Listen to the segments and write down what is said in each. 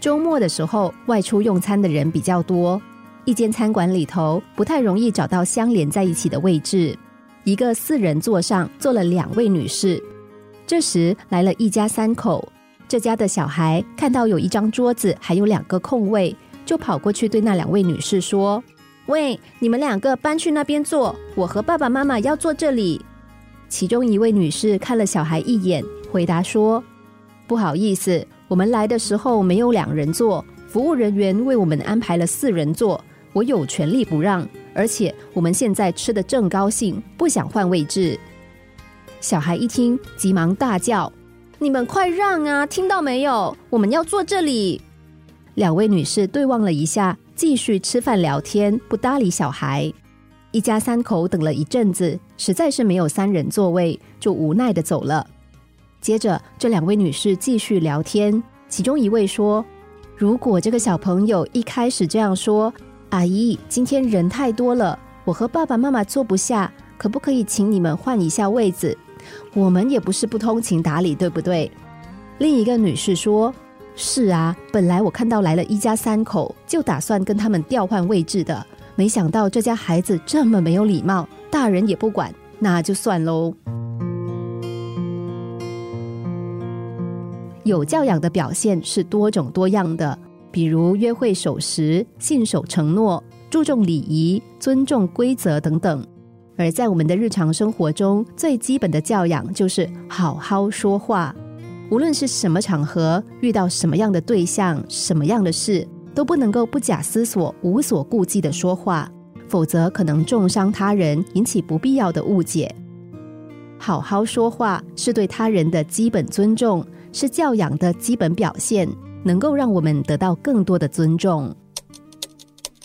周末的时候外出用餐的人比较多，一间餐馆里头不太容易找到相连在一起的位置。一个四人座上坐了两位女士。这时来了一家三口，这家的小孩看到有一张桌子还有两个空位，就跑过去对那两位女士说：“喂，你们两个搬去那边坐，我和爸爸妈妈要坐这里。”其中一位女士看了小孩一眼，回答说：“不好意思，我们来的时候没有两人座，服务人员为我们安排了四人座，我有权利不让。而且我们现在吃的正高兴，不想换位置。”小孩一听，急忙大叫：“你们快让啊！听到没有？我们要坐这里。”两位女士对望了一下，继续吃饭聊天，不搭理小孩。一家三口等了一阵子，实在是没有三人座位，就无奈的走了。接着，这两位女士继续聊天，其中一位说：“如果这个小朋友一开始这样说，阿姨，今天人太多了，我和爸爸妈妈坐不下，可不可以请你们换一下位子？我们也不是不通情达理，对不对？”另一个女士说：“是啊，本来我看到来了一家三口，就打算跟他们调换位置的。”没想到这家孩子这么没有礼貌，大人也不管，那就算喽。有教养的表现是多种多样的，比如约会守时、信守承诺、注重礼仪、尊重规则等等。而在我们的日常生活中，最基本的教养就是好好说话。无论是什么场合，遇到什么样的对象、什么样的事。都不能够不假思索、无所顾忌的说话，否则可能重伤他人，引起不必要的误解。好好说话是对他人的基本尊重，是教养的基本表现，能够让我们得到更多的尊重。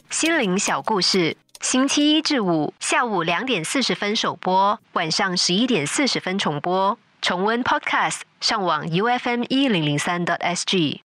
心灵小故事，星期一至五下午两点四十分首播，晚上十一点四十分重播。重温 Podcast，上网 U F M 一零零三 t S G。